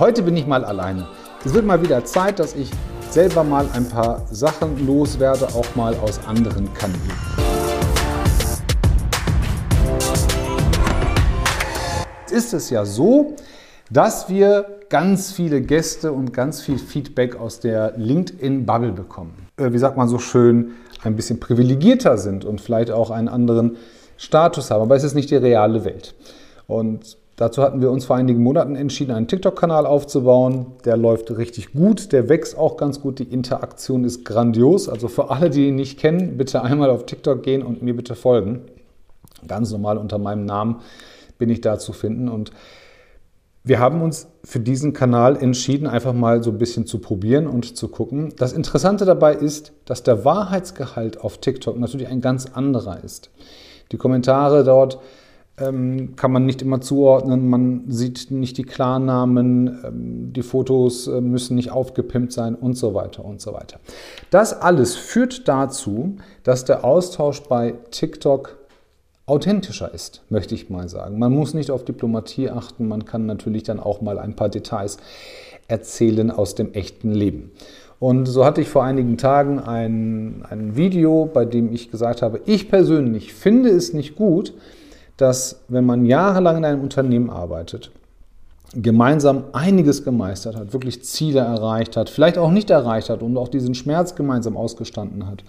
heute bin ich mal alleine. Es wird mal wieder Zeit, dass ich selber mal ein paar Sachen loswerde, auch mal aus anderen Kanälen. Jetzt ist es ja so, dass wir ganz viele Gäste und ganz viel Feedback aus der LinkedIn-Bubble bekommen. Äh, wie sagt man so schön, ein bisschen privilegierter sind und vielleicht auch einen anderen Status haben. Aber es ist nicht die reale Welt. Und dazu hatten wir uns vor einigen Monaten entschieden, einen TikTok-Kanal aufzubauen. Der läuft richtig gut, der wächst auch ganz gut. Die Interaktion ist grandios. Also für alle, die ihn nicht kennen, bitte einmal auf TikTok gehen und mir bitte folgen. Ganz normal unter meinem Namen bin ich da zu finden. Und wir haben uns für diesen Kanal entschieden, einfach mal so ein bisschen zu probieren und zu gucken. Das Interessante dabei ist, dass der Wahrheitsgehalt auf TikTok natürlich ein ganz anderer ist. Die Kommentare dort ähm, kann man nicht immer zuordnen, man sieht nicht die Klarnamen, ähm, die Fotos äh, müssen nicht aufgepimpt sein und so weiter und so weiter. Das alles führt dazu, dass der Austausch bei TikTok authentischer ist, möchte ich mal sagen. Man muss nicht auf Diplomatie achten, man kann natürlich dann auch mal ein paar Details erzählen aus dem echten Leben. Und so hatte ich vor einigen Tagen ein, ein Video, bei dem ich gesagt habe, ich persönlich finde es nicht gut, dass wenn man jahrelang in einem Unternehmen arbeitet, gemeinsam einiges gemeistert hat, wirklich Ziele erreicht hat, vielleicht auch nicht erreicht hat und auch diesen Schmerz gemeinsam ausgestanden hat,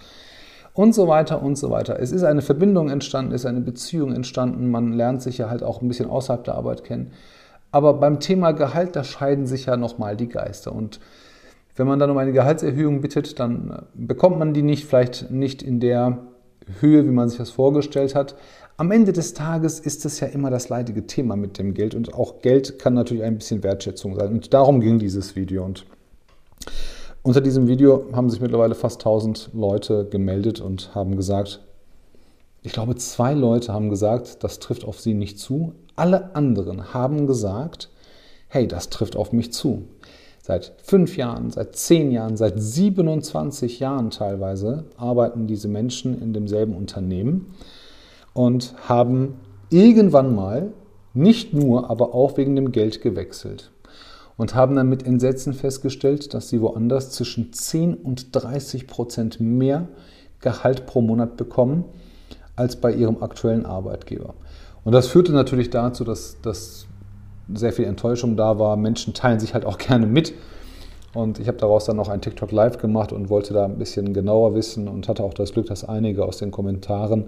und so weiter und so weiter. Es ist eine Verbindung entstanden, es ist eine Beziehung entstanden, man lernt sich ja halt auch ein bisschen außerhalb der Arbeit kennen. Aber beim Thema Gehalt, da scheiden sich ja nochmal die Geister. Und wenn man dann um eine Gehaltserhöhung bittet, dann bekommt man die nicht, vielleicht nicht in der Höhe, wie man sich das vorgestellt hat. Am Ende des Tages ist es ja immer das leidige Thema mit dem Geld und auch Geld kann natürlich ein bisschen Wertschätzung sein. Und darum ging dieses Video. Und unter diesem Video haben sich mittlerweile fast 1000 Leute gemeldet und haben gesagt, ich glaube, zwei Leute haben gesagt, das trifft auf sie nicht zu. Alle anderen haben gesagt, hey, das trifft auf mich zu. Seit fünf Jahren, seit zehn Jahren, seit 27 Jahren teilweise arbeiten diese Menschen in demselben Unternehmen und haben irgendwann mal nicht nur, aber auch wegen dem Geld gewechselt und haben dann mit Entsetzen festgestellt, dass sie woanders zwischen 10 und 30 Prozent mehr Gehalt pro Monat bekommen als bei ihrem aktuellen Arbeitgeber. Und das führte natürlich dazu, dass, dass sehr viel Enttäuschung da war. Menschen teilen sich halt auch gerne mit. Und ich habe daraus dann noch ein TikTok Live gemacht und wollte da ein bisschen genauer wissen und hatte auch das Glück, dass einige aus den Kommentaren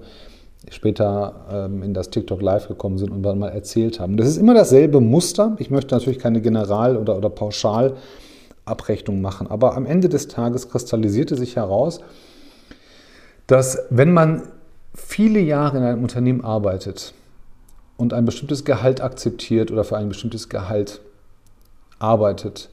später ähm, in das TikTok Live gekommen sind und dann mal erzählt haben. Das ist immer dasselbe Muster. Ich möchte natürlich keine General- oder, oder Pauschalabrechnung machen, aber am Ende des Tages kristallisierte sich heraus, dass wenn man viele Jahre in einem Unternehmen arbeitet und ein bestimmtes Gehalt akzeptiert oder für ein bestimmtes Gehalt arbeitet,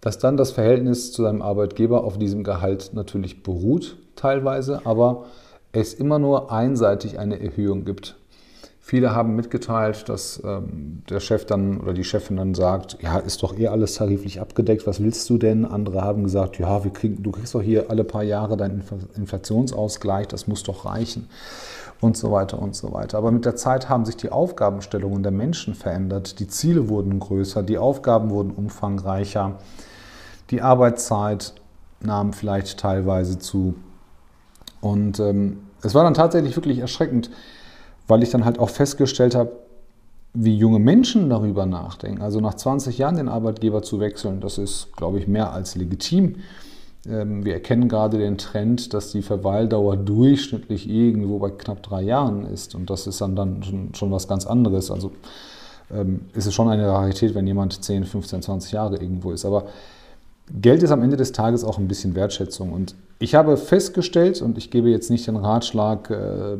dass dann das Verhältnis zu seinem Arbeitgeber auf diesem Gehalt natürlich beruht, teilweise, aber es immer nur einseitig eine Erhöhung gibt. Viele haben mitgeteilt, dass ähm, der Chef dann oder die Chefin dann sagt, ja, ist doch eh alles tariflich abgedeckt, was willst du denn? Andere haben gesagt, ja, kriegen, du kriegst doch hier alle paar Jahre deinen Inflationsausgleich, das muss doch reichen und so weiter und so weiter. Aber mit der Zeit haben sich die Aufgabenstellungen der Menschen verändert, die Ziele wurden größer, die Aufgaben wurden umfangreicher, die Arbeitszeit nahm vielleicht teilweise zu. Und ähm, es war dann tatsächlich wirklich erschreckend, weil ich dann halt auch festgestellt habe, wie junge Menschen darüber nachdenken. Also nach 20 Jahren den Arbeitgeber zu wechseln, das ist, glaube ich, mehr als legitim. Ähm, wir erkennen gerade den Trend, dass die Verweildauer durchschnittlich irgendwo bei knapp drei Jahren ist. Und das ist dann, dann schon, schon was ganz anderes. Also ähm, ist es schon eine Rarität, wenn jemand 10, 15, 20 Jahre irgendwo ist. Aber Geld ist am Ende des Tages auch ein bisschen Wertschätzung. Und ich habe festgestellt, und ich gebe jetzt nicht den Ratschlag, äh,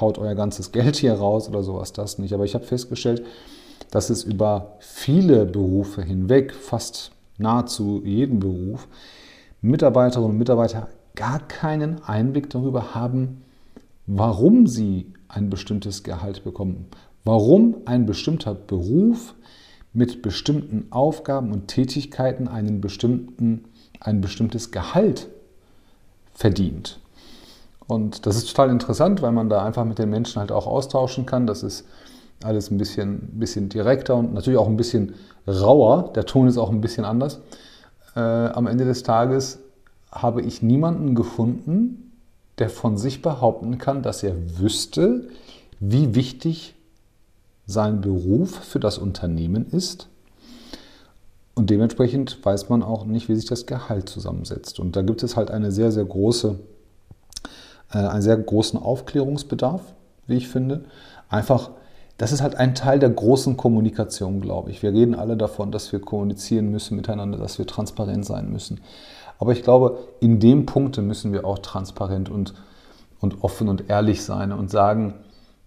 haut euer ganzes Geld hier raus oder sowas, das nicht, aber ich habe festgestellt, dass es über viele Berufe hinweg, fast nahezu jeden Beruf, Mitarbeiterinnen und Mitarbeiter gar keinen Einblick darüber haben, warum sie ein bestimmtes Gehalt bekommen, warum ein bestimmter Beruf mit bestimmten Aufgaben und Tätigkeiten einen bestimmten, ein bestimmtes Gehalt verdient. Und das ist total interessant, weil man da einfach mit den Menschen halt auch austauschen kann. Das ist alles ein bisschen, bisschen direkter und natürlich auch ein bisschen rauer. Der Ton ist auch ein bisschen anders. Äh, am Ende des Tages habe ich niemanden gefunden, der von sich behaupten kann, dass er wüsste, wie wichtig sein Beruf für das Unternehmen ist. Und dementsprechend weiß man auch nicht, wie sich das Gehalt zusammensetzt. Und da gibt es halt eine sehr, sehr große, äh, einen sehr großen Aufklärungsbedarf, wie ich finde. Einfach, das ist halt ein Teil der großen Kommunikation, glaube ich. Wir reden alle davon, dass wir kommunizieren müssen miteinander, dass wir transparent sein müssen. Aber ich glaube, in dem Punkte müssen wir auch transparent und, und offen und ehrlich sein und sagen,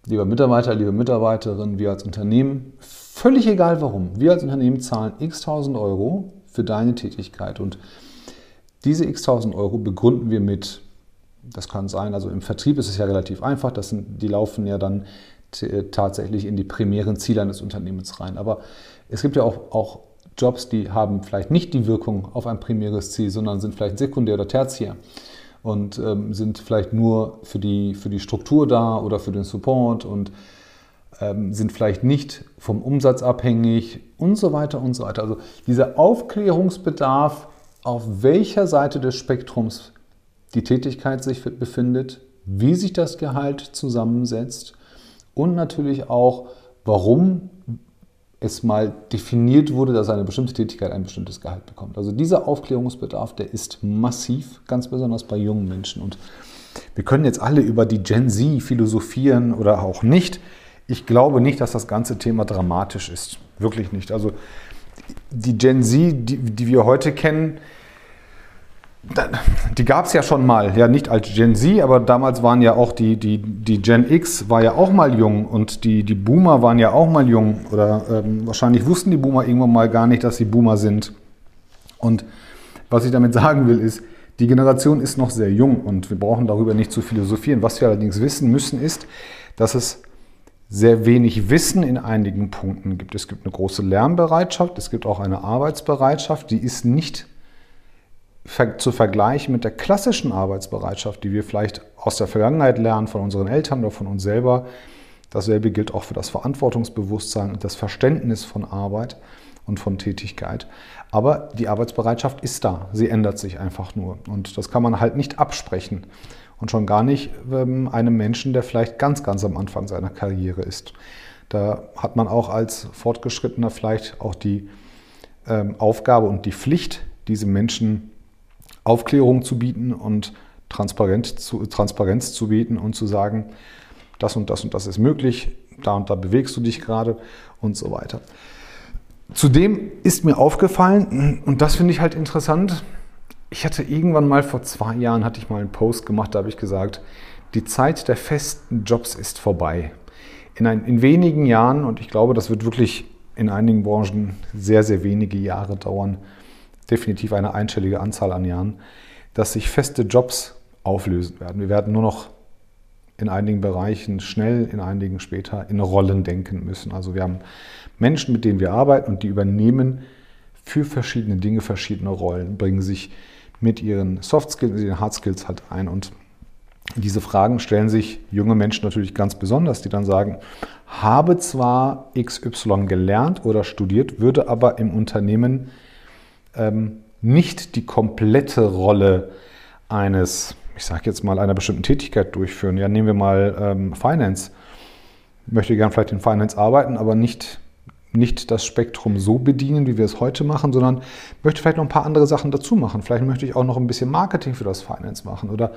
lieber Mitarbeiter, liebe Mitarbeiterin, wir als Unternehmen, völlig egal warum, wir als Unternehmen zahlen x tausend Euro für deine Tätigkeit und diese x tausend Euro begründen wir mit, das kann sein, also im Vertrieb ist es ja relativ einfach, das sind, die laufen ja dann tatsächlich in die primären Ziele eines Unternehmens rein. Aber es gibt ja auch, auch Jobs, die haben vielleicht nicht die Wirkung auf ein primäres Ziel, sondern sind vielleicht sekundär oder tertiär und ähm, sind vielleicht nur für die, für die Struktur da oder für den Support und ähm, sind vielleicht nicht vom Umsatz abhängig und so weiter und so weiter. Also dieser Aufklärungsbedarf, auf welcher Seite des Spektrums die Tätigkeit sich befindet, wie sich das Gehalt zusammensetzt und natürlich auch, warum es mal definiert wurde, dass eine bestimmte Tätigkeit ein bestimmtes Gehalt bekommt. Also dieser Aufklärungsbedarf, der ist massiv, ganz besonders bei jungen Menschen. Und wir können jetzt alle über die Gen Z philosophieren oder auch nicht. Ich glaube nicht, dass das ganze Thema dramatisch ist. Wirklich nicht. Also die Gen Z, die, die wir heute kennen, die gab es ja schon mal, ja nicht als Gen Z, aber damals waren ja auch die, die, die Gen X war ja auch mal jung und die, die Boomer waren ja auch mal jung oder ähm, wahrscheinlich wussten die Boomer irgendwann mal gar nicht, dass sie Boomer sind. Und was ich damit sagen will, ist, die Generation ist noch sehr jung und wir brauchen darüber nicht zu philosophieren. Was wir allerdings wissen müssen, ist, dass es sehr wenig Wissen in einigen Punkten gibt. Es gibt eine große Lernbereitschaft, es gibt auch eine Arbeitsbereitschaft, die ist nicht zu vergleichen mit der klassischen Arbeitsbereitschaft, die wir vielleicht aus der Vergangenheit lernen, von unseren Eltern oder von uns selber. Dasselbe gilt auch für das Verantwortungsbewusstsein und das Verständnis von Arbeit und von Tätigkeit. Aber die Arbeitsbereitschaft ist da. Sie ändert sich einfach nur. Und das kann man halt nicht absprechen. Und schon gar nicht ähm, einem Menschen, der vielleicht ganz, ganz am Anfang seiner Karriere ist. Da hat man auch als Fortgeschrittener vielleicht auch die ähm, Aufgabe und die Pflicht, diese Menschen Aufklärung zu bieten und Transparenz zu, Transparenz zu bieten und zu sagen, das und das und das ist möglich, da und da bewegst du dich gerade und so weiter. Zudem ist mir aufgefallen, und das finde ich halt interessant, ich hatte irgendwann mal vor zwei Jahren, hatte ich mal einen Post gemacht, da habe ich gesagt, die Zeit der festen Jobs ist vorbei. In, ein, in wenigen Jahren, und ich glaube, das wird wirklich in einigen Branchen sehr, sehr wenige Jahre dauern, definitiv eine einstellige Anzahl an Jahren, dass sich feste Jobs auflösen werden. Wir werden nur noch in einigen Bereichen schnell, in einigen später in Rollen denken müssen. Also wir haben Menschen, mit denen wir arbeiten und die übernehmen für verschiedene Dinge verschiedene Rollen, bringen sich mit ihren Soft Skills, ihren Hard Skills halt ein und diese Fragen stellen sich junge Menschen natürlich ganz besonders, die dann sagen, habe zwar XY gelernt oder studiert, würde aber im Unternehmen ähm, nicht die komplette Rolle eines, ich sage jetzt mal, einer bestimmten Tätigkeit durchführen. Ja, nehmen wir mal ähm, Finance. Ich möchte gern vielleicht in Finance arbeiten, aber nicht, nicht das Spektrum so bedienen, wie wir es heute machen, sondern möchte vielleicht noch ein paar andere Sachen dazu machen. Vielleicht möchte ich auch noch ein bisschen Marketing für das Finance machen oder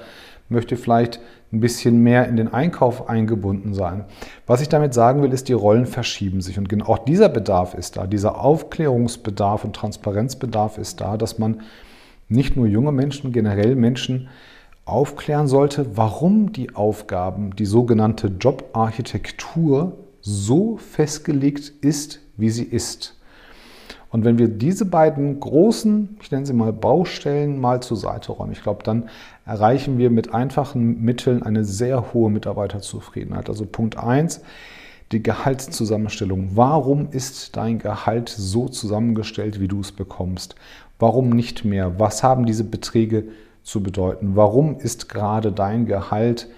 möchte vielleicht ein bisschen mehr in den Einkauf eingebunden sein. Was ich damit sagen will, ist, die Rollen verschieben sich. Und genau auch dieser Bedarf ist da, dieser Aufklärungsbedarf und Transparenzbedarf ist da, dass man nicht nur junge Menschen, generell Menschen aufklären sollte, warum die Aufgaben, die sogenannte Jobarchitektur so festgelegt ist, wie sie ist. Und wenn wir diese beiden großen, ich nenne sie mal Baustellen, mal zur Seite räumen, ich glaube, dann erreichen wir mit einfachen Mitteln eine sehr hohe Mitarbeiterzufriedenheit. Also Punkt 1, die Gehaltszusammenstellung. Warum ist dein Gehalt so zusammengestellt, wie du es bekommst? Warum nicht mehr? Was haben diese Beträge zu bedeuten? Warum ist gerade dein Gehalt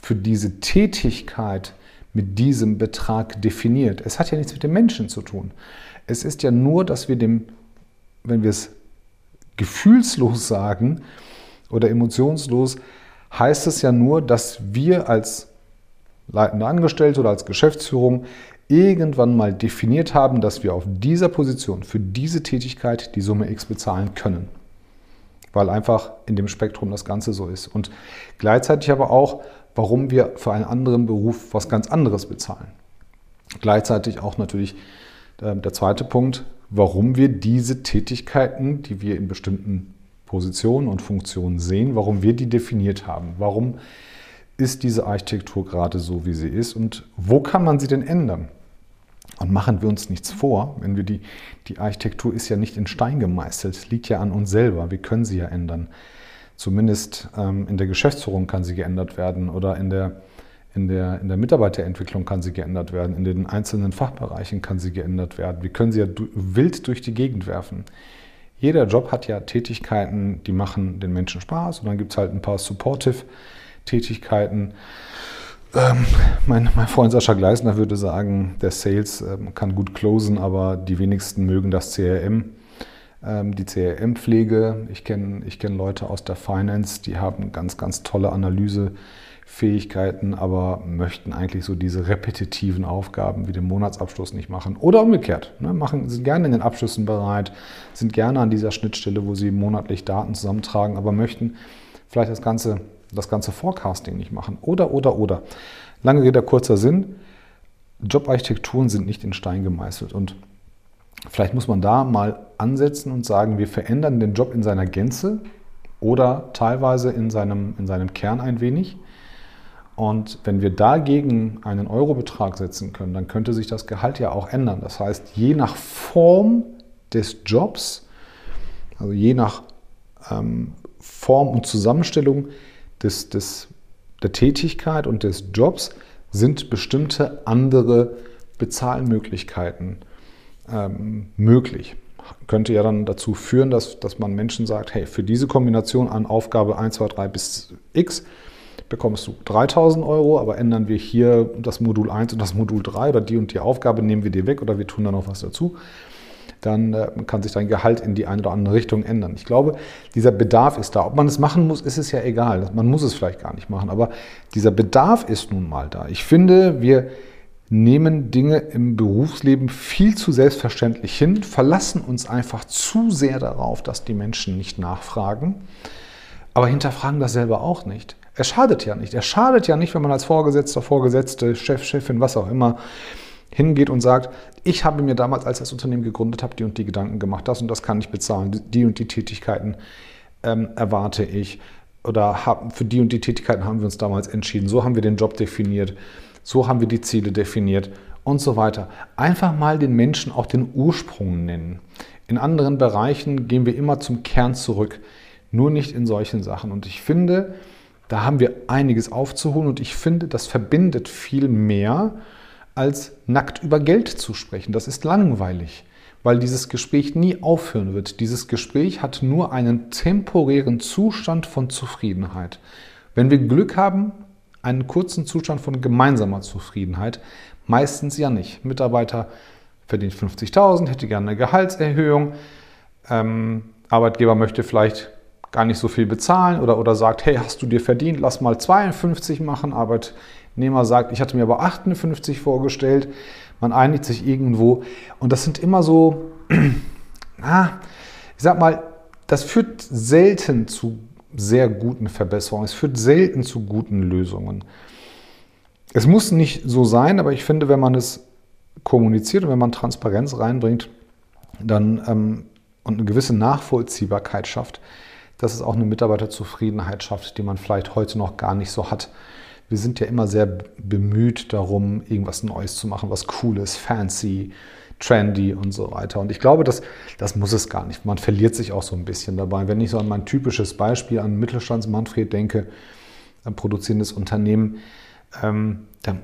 für diese Tätigkeit mit diesem Betrag definiert. Es hat ja nichts mit dem Menschen zu tun. Es ist ja nur, dass wir dem, wenn wir es gefühlslos sagen oder emotionslos, heißt es ja nur, dass wir als leitende Angestellte oder als Geschäftsführung irgendwann mal definiert haben, dass wir auf dieser Position für diese Tätigkeit die Summe X bezahlen können. Weil einfach in dem Spektrum das Ganze so ist. Und gleichzeitig aber auch, warum wir für einen anderen Beruf was ganz anderes bezahlen. Gleichzeitig auch natürlich äh, der zweite Punkt, warum wir diese Tätigkeiten, die wir in bestimmten Positionen und Funktionen sehen, warum wir die definiert haben. Warum ist diese Architektur gerade so, wie sie ist und wo kann man sie denn ändern? Und machen wir uns nichts vor, wenn wir die, die Architektur ist ja nicht in Stein gemeißelt, liegt ja an uns selber, wir können sie ja ändern. Zumindest ähm, in der Geschäftsführung kann sie geändert werden oder in der, in, der, in der Mitarbeiterentwicklung kann sie geändert werden, in den einzelnen Fachbereichen kann sie geändert werden. Wir können sie ja wild durch die Gegend werfen. Jeder Job hat ja Tätigkeiten, die machen den Menschen Spaß und dann gibt es halt ein paar Supportive-Tätigkeiten. Ähm, mein, mein, Freund Sascha Gleisner würde sagen, der Sales ähm, kann gut closen, aber die wenigsten mögen das CRM, die CRM-Pflege. Ich kenne ich kenn Leute aus der Finance, die haben ganz, ganz tolle Analysefähigkeiten, aber möchten eigentlich so diese repetitiven Aufgaben wie den Monatsabschluss nicht machen. Oder umgekehrt, ne, machen, sind gerne in den Abschlüssen bereit, sind gerne an dieser Schnittstelle, wo sie monatlich Daten zusammentragen, aber möchten vielleicht das Ganze das ganze Forecasting nicht machen. Oder, oder, oder. Lange Rede, kurzer Sinn. Jobarchitekturen sind nicht in Stein gemeißelt. Und vielleicht muss man da mal ansetzen und sagen, wir verändern den Job in seiner Gänze oder teilweise in seinem, in seinem Kern ein wenig. Und wenn wir dagegen einen Eurobetrag setzen können, dann könnte sich das Gehalt ja auch ändern. Das heißt, je nach Form des Jobs, also je nach ähm, Form und Zusammenstellung, des, des, der Tätigkeit und des Jobs sind bestimmte andere Bezahlmöglichkeiten ähm, möglich. Könnte ja dann dazu führen, dass, dass man Menschen sagt, hey, für diese Kombination an Aufgabe 1, 2, 3 bis x bekommst du 3000 Euro, aber ändern wir hier das Modul 1 und das Modul 3 oder die und die Aufgabe nehmen wir dir weg oder wir tun da noch was dazu dann äh, kann sich dein Gehalt in die eine oder andere Richtung ändern. Ich glaube, dieser Bedarf ist da. Ob man es machen muss, ist es ja egal. Man muss es vielleicht gar nicht machen, aber dieser Bedarf ist nun mal da. Ich finde, wir nehmen Dinge im Berufsleben viel zu selbstverständlich hin, verlassen uns einfach zu sehr darauf, dass die Menschen nicht nachfragen, aber hinterfragen das selber auch nicht. Er schadet ja nicht. Er schadet ja nicht, wenn man als Vorgesetzter, Vorgesetzte, Chef, Chefin, was auch immer, hingeht und sagt, ich habe mir damals, als ich das Unternehmen gegründet habe, die und die Gedanken gemacht, das und das kann ich bezahlen, die und die Tätigkeiten ähm, erwarte ich oder hab, für die und die Tätigkeiten haben wir uns damals entschieden, so haben wir den Job definiert, so haben wir die Ziele definiert und so weiter. Einfach mal den Menschen auch den Ursprung nennen. In anderen Bereichen gehen wir immer zum Kern zurück, nur nicht in solchen Sachen. Und ich finde, da haben wir einiges aufzuholen und ich finde, das verbindet viel mehr als nackt über Geld zu sprechen. Das ist langweilig, weil dieses Gespräch nie aufhören wird. Dieses Gespräch hat nur einen temporären Zustand von Zufriedenheit. Wenn wir Glück haben, einen kurzen Zustand von gemeinsamer Zufriedenheit, meistens ja nicht. Mitarbeiter verdient 50.000, hätte gerne eine Gehaltserhöhung, ähm, Arbeitgeber möchte vielleicht gar nicht so viel bezahlen oder, oder sagt, hey, hast du dir verdient, lass mal 52 machen, Arbeit, Nehmer sagt, ich hatte mir aber 58 vorgestellt, man einigt sich irgendwo. Und das sind immer so, ah, ich sag mal, das führt selten zu sehr guten Verbesserungen, es führt selten zu guten Lösungen. Es muss nicht so sein, aber ich finde, wenn man es kommuniziert und wenn man Transparenz reinbringt, dann ähm, und eine gewisse Nachvollziehbarkeit schafft, dass es auch eine Mitarbeiterzufriedenheit schafft, die man vielleicht heute noch gar nicht so hat wir sind ja immer sehr bemüht darum, irgendwas Neues zu machen, was cool ist, fancy, trendy und so weiter. Und ich glaube, das, das muss es gar nicht. Man verliert sich auch so ein bisschen dabei. Wenn ich so an mein typisches Beispiel an Mittelstands-Manfred denke, ein produzierendes Unternehmen, ähm, der,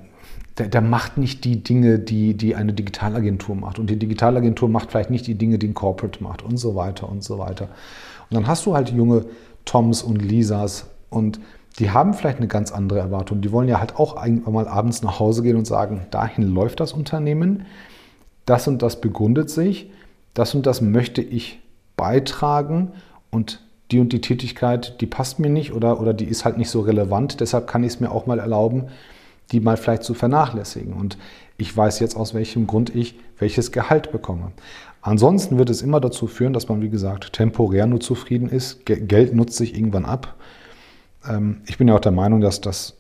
der, der, macht nicht die Dinge, die, die eine Digitalagentur macht. Und die Digitalagentur macht vielleicht nicht die Dinge, die ein Corporate macht und so weiter und so weiter. Und dann hast du halt junge Toms und Lisas und die haben vielleicht eine ganz andere Erwartung. Die wollen ja halt auch irgendwann mal abends nach Hause gehen und sagen, dahin läuft das Unternehmen, das und das begründet sich, das und das möchte ich beitragen und die und die Tätigkeit, die passt mir nicht oder, oder die ist halt nicht so relevant, deshalb kann ich es mir auch mal erlauben, die mal vielleicht zu vernachlässigen. Und ich weiß jetzt, aus welchem Grund ich welches Gehalt bekomme. Ansonsten wird es immer dazu führen, dass man, wie gesagt, temporär nur zufrieden ist. Geld nutzt sich irgendwann ab. Ähm, ich bin ja auch der Meinung, dass das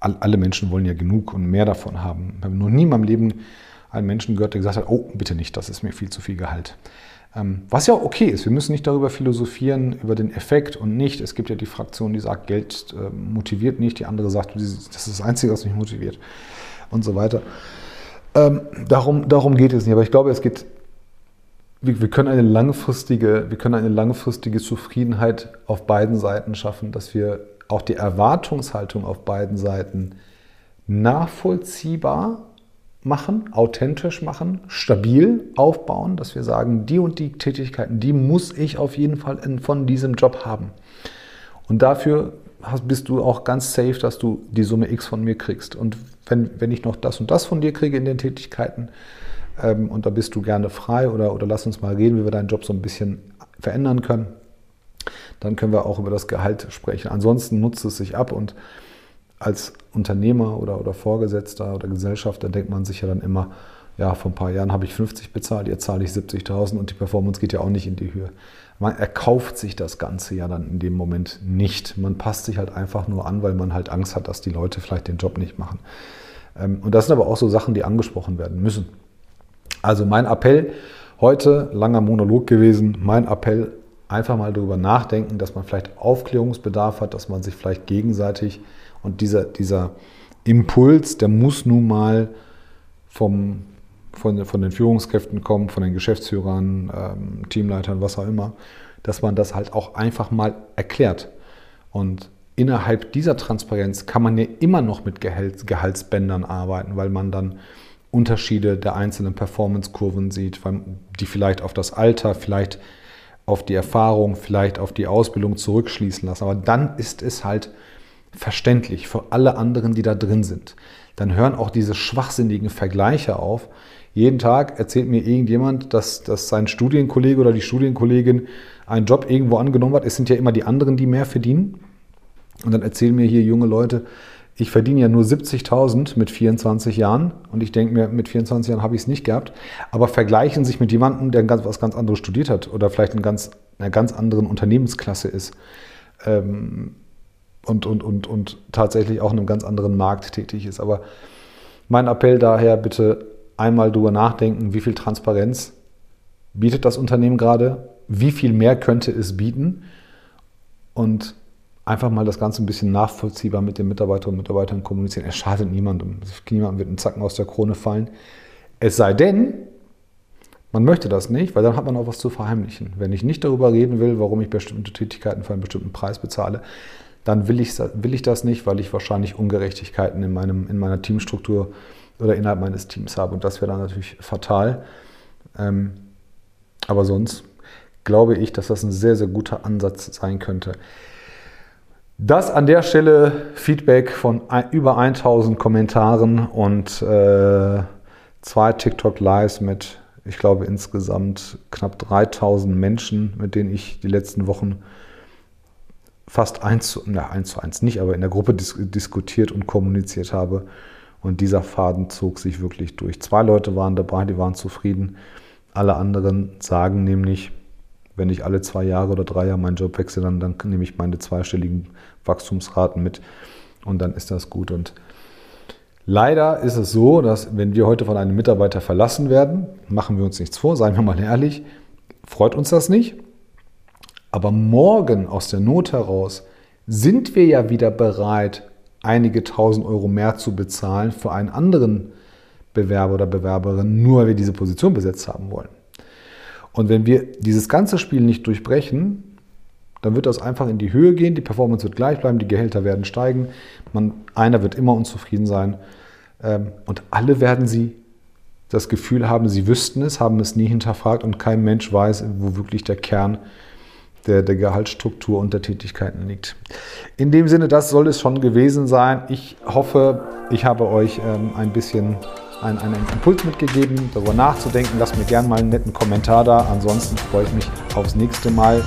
alle Menschen wollen ja genug und mehr davon haben. Ich habe noch nie in meinem Leben einen Menschen gehört, der gesagt hat, oh, bitte nicht, das ist mir viel zu viel Gehalt. Ähm, was ja okay ist, wir müssen nicht darüber philosophieren, über den Effekt und nicht. Es gibt ja die Fraktion, die sagt, Geld äh, motiviert nicht, die andere sagt, das ist das Einzige, was mich motiviert und so weiter. Ähm, darum, darum geht es nicht. Aber ich glaube, es geht, wir, können eine langfristige, wir können eine langfristige Zufriedenheit auf beiden Seiten schaffen, dass wir auch die Erwartungshaltung auf beiden Seiten nachvollziehbar machen, authentisch machen, stabil aufbauen, dass wir sagen, die und die Tätigkeiten, die muss ich auf jeden Fall von diesem Job haben. Und dafür hast, bist du auch ganz safe, dass du die Summe X von mir kriegst. Und wenn, wenn ich noch das und das von dir kriege in den Tätigkeiten, ähm, und da bist du gerne frei oder, oder lass uns mal reden, wie wir deinen Job so ein bisschen verändern können, dann können wir auch über das Gehalt sprechen. Ansonsten nutzt es sich ab und als Unternehmer oder, oder Vorgesetzter oder Gesellschafter denkt man sich ja dann immer, ja, vor ein paar Jahren habe ich 50 bezahlt, jetzt zahle ich 70.000 und die Performance geht ja auch nicht in die Höhe. Man erkauft sich das Ganze ja dann in dem Moment nicht. Man passt sich halt einfach nur an, weil man halt Angst hat, dass die Leute vielleicht den Job nicht machen. Ähm, und das sind aber auch so Sachen, die angesprochen werden müssen. Also mein Appell heute, langer Monolog gewesen, mein Appell, einfach mal darüber nachdenken, dass man vielleicht Aufklärungsbedarf hat, dass man sich vielleicht gegenseitig und dieser, dieser Impuls, der muss nun mal vom, von, von den Führungskräften kommen, von den Geschäftsführern, ähm, Teamleitern, was auch immer, dass man das halt auch einfach mal erklärt. Und innerhalb dieser Transparenz kann man ja immer noch mit Gehalt, Gehaltsbändern arbeiten, weil man dann Unterschiede der einzelnen Performance-Kurven sieht, die vielleicht auf das Alter, vielleicht auf die Erfahrung, vielleicht auf die Ausbildung zurückschließen lassen. Aber dann ist es halt verständlich für alle anderen, die da drin sind. Dann hören auch diese schwachsinnigen Vergleiche auf. Jeden Tag erzählt mir irgendjemand, dass, dass sein Studienkollege oder die Studienkollegin einen Job irgendwo angenommen hat. Es sind ja immer die anderen, die mehr verdienen. Und dann erzählen mir hier junge Leute, ich verdiene ja nur 70.000 mit 24 Jahren und ich denke mir, mit 24 Jahren habe ich es nicht gehabt, aber vergleichen sich mit jemandem, der ganz, was ganz anderes studiert hat oder vielleicht in ganz, einer ganz anderen Unternehmensklasse ist. Ähm, und, und, und, und tatsächlich auch in einem ganz anderen Markt tätig ist. Aber mein Appell daher, bitte einmal darüber nachdenken, wie viel Transparenz bietet das Unternehmen gerade, wie viel mehr könnte es bieten und einfach mal das Ganze ein bisschen nachvollziehbar mit den Mitarbeiterinnen und Mitarbeitern kommunizieren. Es schadet niemandem. Niemandem wird ein Zacken aus der Krone fallen. Es sei denn, man möchte das nicht, weil dann hat man auch was zu verheimlichen. Wenn ich nicht darüber reden will, warum ich bestimmte Tätigkeiten für einen bestimmten Preis bezahle, dann will ich, will ich das nicht, weil ich wahrscheinlich Ungerechtigkeiten in, meinem, in meiner Teamstruktur oder innerhalb meines Teams habe. Und das wäre dann natürlich fatal. Ähm, aber sonst glaube ich, dass das ein sehr, sehr guter Ansatz sein könnte. Das an der Stelle Feedback von über 1000 Kommentaren und äh, zwei TikTok Lives mit, ich glaube, insgesamt knapp 3000 Menschen, mit denen ich die letzten Wochen fast eins zu, na, eins zu eins nicht, aber in der Gruppe dis diskutiert und kommuniziert habe. Und dieser Faden zog sich wirklich durch. Zwei Leute waren dabei, die waren zufrieden. Alle anderen sagen nämlich, wenn ich alle zwei Jahre oder drei Jahre meinen Job wechsle, dann, dann nehme ich meine zweistelligen Wachstumsraten mit und dann ist das gut. Und leider ist es so, dass wenn wir heute von einem Mitarbeiter verlassen werden, machen wir uns nichts vor, seien wir mal ehrlich, freut uns das nicht. Aber morgen aus der Not heraus sind wir ja wieder bereit, einige tausend Euro mehr zu bezahlen für einen anderen Bewerber oder Bewerberin, nur weil wir diese Position besetzt haben wollen. Und wenn wir dieses ganze Spiel nicht durchbrechen, dann wird das einfach in die Höhe gehen, die Performance wird gleich bleiben, die Gehälter werden steigen, man, einer wird immer unzufrieden sein ähm, und alle werden sie das Gefühl haben, sie wüssten es, haben es nie hinterfragt und kein Mensch weiß, wo wirklich der Kern ist der, der Gehaltsstruktur und der Tätigkeiten liegt. In dem Sinne, das soll es schon gewesen sein. Ich hoffe, ich habe euch ähm, ein bisschen einen, einen Impuls mitgegeben, darüber nachzudenken. Lasst mir gerne mal einen netten Kommentar da. Ansonsten freue ich mich aufs nächste Mal.